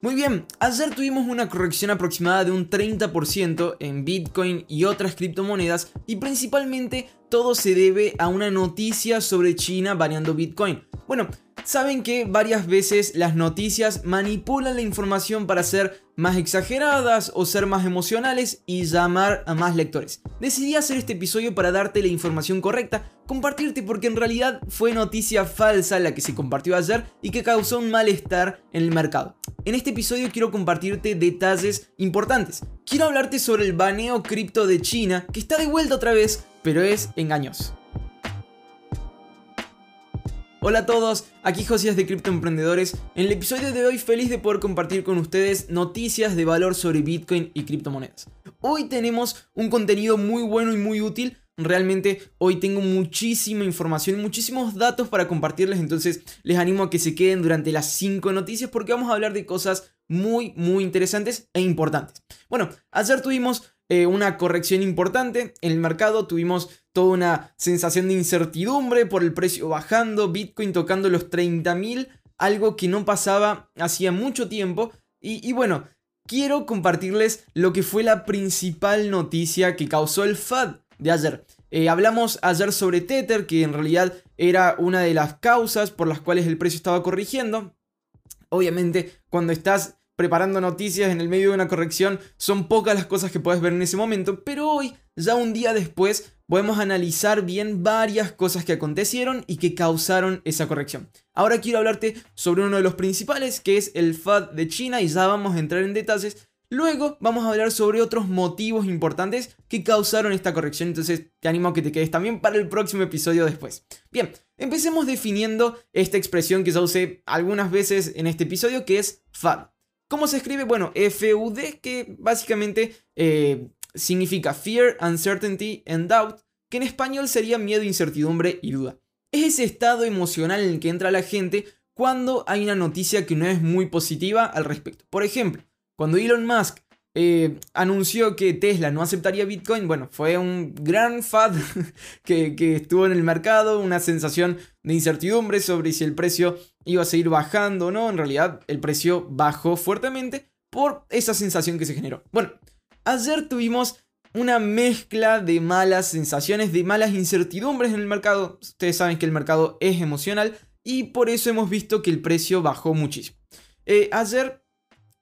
Muy bien, ayer tuvimos una corrección aproximada de un 30% en Bitcoin y otras criptomonedas y principalmente todo se debe a una noticia sobre China baneando Bitcoin. Bueno, saben que varias veces las noticias manipulan la información para ser más exageradas o ser más emocionales y llamar a más lectores. Decidí hacer este episodio para darte la información correcta, compartirte porque en realidad fue noticia falsa la que se compartió ayer y que causó un malestar en el mercado. En este episodio quiero compartirte detalles importantes. Quiero hablarte sobre el baneo cripto de China, que está de vuelta otra vez, pero es engañoso. Hola a todos, aquí Josías de Cripto Emprendedores. En el episodio de hoy feliz de poder compartir con ustedes noticias de valor sobre Bitcoin y criptomonedas. Hoy tenemos un contenido muy bueno y muy útil. Realmente hoy tengo muchísima información, muchísimos datos para compartirles, entonces les animo a que se queden durante las 5 noticias porque vamos a hablar de cosas muy, muy interesantes e importantes. Bueno, ayer tuvimos eh, una corrección importante en el mercado, tuvimos toda una sensación de incertidumbre por el precio bajando, Bitcoin tocando los 30.000, algo que no pasaba hacía mucho tiempo. Y, bueno, quiero compartirles lo que fue la principal noticia que causó el FAD de ayer. Eh, hablamos ayer sobre Tether, que en realidad era una de las causas por las cuales el precio estaba corrigiendo. Obviamente, cuando estás preparando noticias en el medio de una corrección, son pocas las cosas que puedes ver en ese momento, pero hoy, ya un día después, podemos analizar bien varias cosas que acontecieron y que causaron esa corrección. Ahora quiero hablarte sobre uno de los principales, que es el FAD de China, y ya vamos a entrar en detalles. Luego vamos a hablar sobre otros motivos importantes que causaron esta corrección, entonces te animo a que te quedes también para el próximo episodio después. Bien, empecemos definiendo esta expresión que ya usé algunas veces en este episodio, que es FAD. ¿Cómo se escribe? Bueno, FUD, que básicamente eh, significa Fear, Uncertainty and Doubt, que en español sería miedo, incertidumbre y duda. Es ese estado emocional en el que entra la gente cuando hay una noticia que no es muy positiva al respecto. Por ejemplo, cuando Elon Musk eh, anunció que Tesla no aceptaría Bitcoin, bueno, fue un gran FAD que, estuvo en el mercado, una sensación de incertidumbre sobre si el precio iba a seguir bajando o no. En realidad, el precio bajó fuertemente por esa sensación que se generó. Bueno, ayer tuvimos una mezcla de malas sensaciones, de malas incertidumbres en el mercado. Ustedes saben que el mercado es emocional y por eso hemos visto que el precio bajó muchísimo. Eh, ayer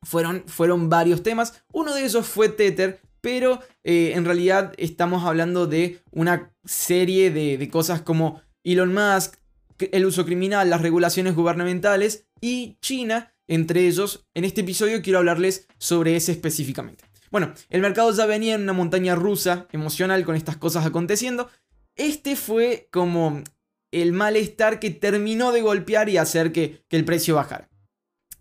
fueron, fueron varios temas. Uno de esos fue Tether, pero eh, en realidad estamos hablando de una serie de, de, cosas como Elon Musk, el uso criminal, las regulaciones gubernamentales y China, entre ellos. En este episodio quiero hablarles sobre ese específicamente. Bueno, el mercado ya venía en una montaña rusa emocional con estas cosas aconteciendo. Este fue como el malestar que terminó de golpear y hacer que, el precio bajara.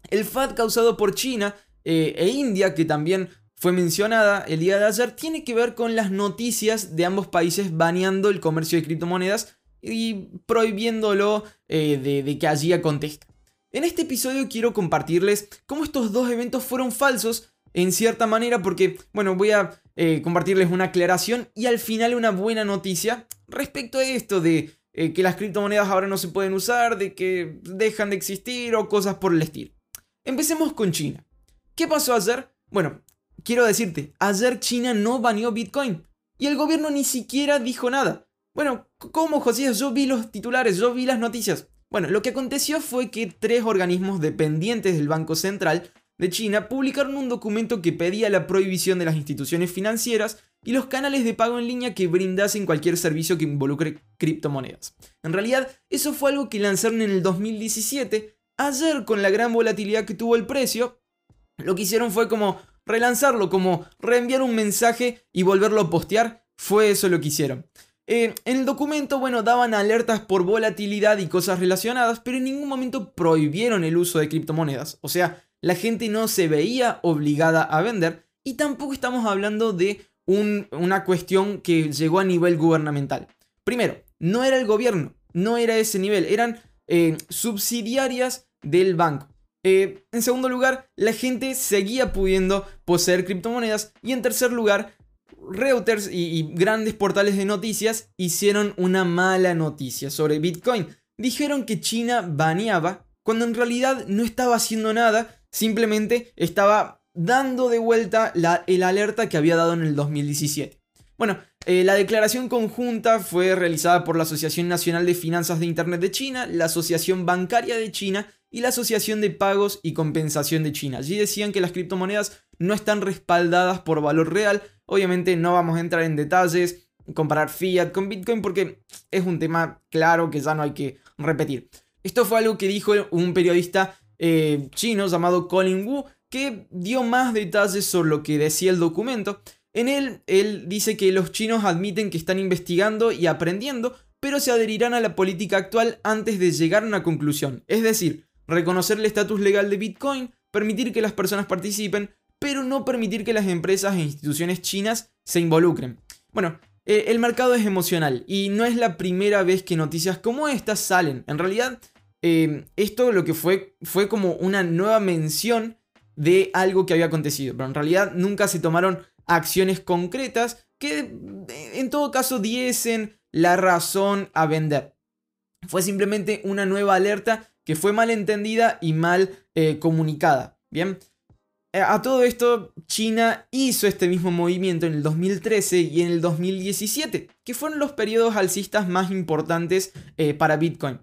El FAD causado por China eh, e India, que también fue mencionada el día de ayer, tiene que ver con las noticias de ambos países baneando el comercio de criptomonedas y prohibiéndolo eh, de, que allí acontezca. En este episodio quiero compartirles cómo estos dos eventos fueron falsos en cierta manera porque, bueno, voy a eh, compartirles una aclaración y al final una buena noticia respecto a esto de que las criptomonedas ahora no se pueden usar, de que dejan de existir o cosas por el estilo. Empecemos con China. ¿Qué pasó ayer? Bueno, quiero decirte, ayer China no baneó Bitcoin y el gobierno ni siquiera dijo nada. Bueno, ¿cómo, Josías? Yo vi los titulares, yo vi las noticias. Bueno, lo que aconteció fue que tres organismos dependientes del Banco Central de China publicaron un documento que pedía la prohibición de las instituciones financieras y los canales de pago en línea que brindasen cualquier servicio que involucre criptomonedas. En realidad, eso fue algo que lanzaron en el 2017. Ayer, con la gran volatilidad que tuvo el precio, lo que hicieron fue como relanzarlo, como reenviar un mensaje y volverlo a postear. Fue eso lo que hicieron. Eh, en el documento, bueno, daban alertas por volatilidad y cosas relacionadas, pero en ningún momento prohibieron el uso de criptomonedas. O sea, la gente no se veía obligada a vender y tampoco estamos hablando de una cuestión que llegó a nivel gubernamental. Primero, no era el gobierno, no era ese nivel, eran eh, subsidiarias del banco. Eh, en segundo lugar, la gente seguía pudiendo poseer criptomonedas. Y en tercer lugar, Reuters y, grandes portales de noticias hicieron una mala noticia sobre Bitcoin. Dijeron que China baneaba cuando en realidad no estaba haciendo nada, simplemente estaba dando de vuelta la, el alerta que había dado en el 2017. Bueno, eh, la declaración conjunta fue realizada por la Asociación Nacional de Finanzas de Internet de China, la Asociación Bancaria de China y la Asociación de Pagos y Compensación de China. Allí decían que las criptomonedas no están respaldadas por valor real. Obviamente no vamos a entrar en detalles, comparar fiat con Bitcoin porque es un tema claro que ya no hay que repetir. Esto fue algo que dijo un periodista eh, chino llamado Colin Wu que dio más detalles sobre lo que decía el documento. En él, él dice que los chinos admiten que están investigando y aprendiendo, pero se adherirán a la política actual antes de llegar a una conclusión. Es decir, reconocer el estatus legal de Bitcoin, permitir que las personas participen, pero no permitir que las empresas e instituciones chinas se involucren. Bueno, eh, el mercado es emocional y no es la primera vez que noticias como estas salen. En realidad, eh, esto lo que fue fue como una nueva mención de algo que había acontecido, pero en realidad nunca se tomaron acciones concretas que eh, en todo caso diesen la razón a vender. Fue simplemente una nueva alerta que fue mal entendida y mal eh, comunicada. Bien, eh, a todo esto, China hizo este mismo movimiento en el 2013 y en el 2017, que fueron los periodos alcistas más importantes para Bitcoin.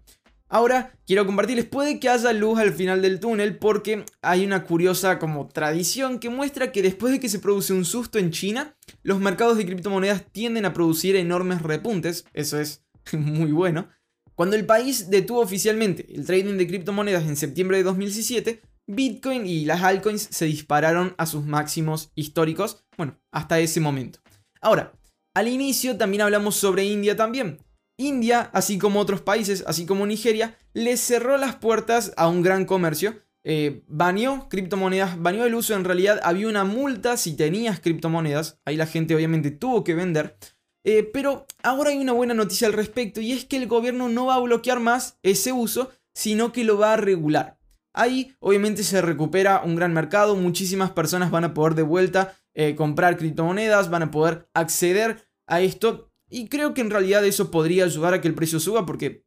Ahora quiero compartirles, puede que haya luz al final del túnel porque hay una curiosa como tradición que muestra que después de que se produce un susto en China, los mercados de criptomonedas tienden a producir enormes repuntes, eso es muy bueno. Cuando el país detuvo oficialmente el trading de criptomonedas en septiembre de 2017, Bitcoin y las altcoins se dispararon a sus máximos históricos, bueno, hasta ese momento. Ahora, al inicio también hablamos sobre India también. India, así como otros países, así como Nigeria, le cerró las puertas a un gran comercio. Eh, baneó criptomonedas, baneó el uso, en realidad había una multa si tenías criptomonedas, ahí la gente obviamente tuvo que vender, eh, pero ahora hay una buena noticia al respecto y es que el gobierno no va a bloquear más ese uso, sino que lo va a regular. Ahí obviamente se recupera un gran mercado, muchísimas personas van a poder de vuelta eh, comprar criptomonedas, van a poder acceder a esto y creo que en realidad eso podría ayudar a que el precio suba porque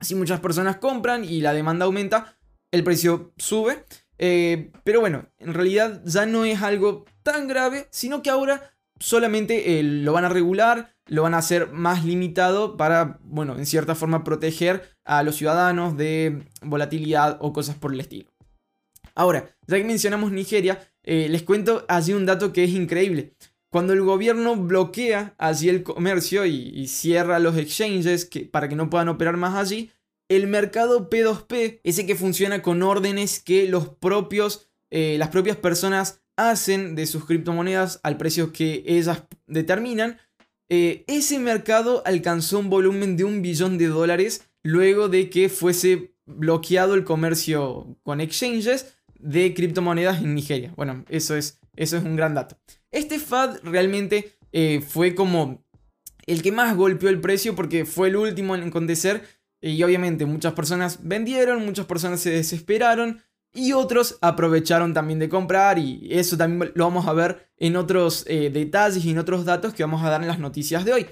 si muchas personas compran y la demanda aumenta, el precio sube. Eh, pero bueno, en realidad ya no es algo tan grave, sino que ahora solamente eh, lo van a regular, lo van a hacer más limitado para, bueno, en cierta forma proteger a los ciudadanos de volatilidad o cosas por el estilo. Ahora, ya que mencionamos Nigeria, eh, les cuento allí un dato que es increíble. Cuando el gobierno bloquea allí el comercio y, cierra los exchanges que, para que no puedan operar más allí, el mercado P2P, ese que funciona con órdenes que los propios, eh, las propias personas hacen de sus criptomonedas al precio que ellas determinan, eh, ese mercado alcanzó un volumen de un billón de dólares luego de que fuese bloqueado el comercio con exchanges de criptomonedas en Nigeria. Bueno, eso es, eso es un gran dato. Este FAD realmente eh, fue como el que más golpeó el precio porque fue el último en acontecer y obviamente muchas personas vendieron, muchas personas se desesperaron y otros aprovecharon también de comprar y eso también lo vamos a ver en otros eh, detalles y en otros datos que vamos a dar en las noticias de hoy.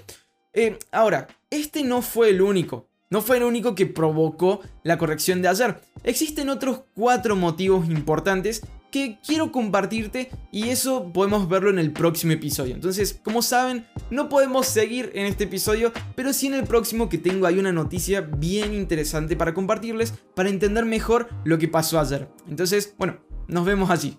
Eh, ahora, este no fue el único. No fue el único que provocó la corrección de ayer. Existen otros cuatro motivos importantes que quiero compartirte y eso podemos verlo en el próximo episodio. Entonces, como saben, no podemos seguir en este episodio, pero sí en el próximo que tengo hay una noticia bien interesante para compartirles para entender mejor lo que pasó ayer. Entonces, bueno, nos vemos allí.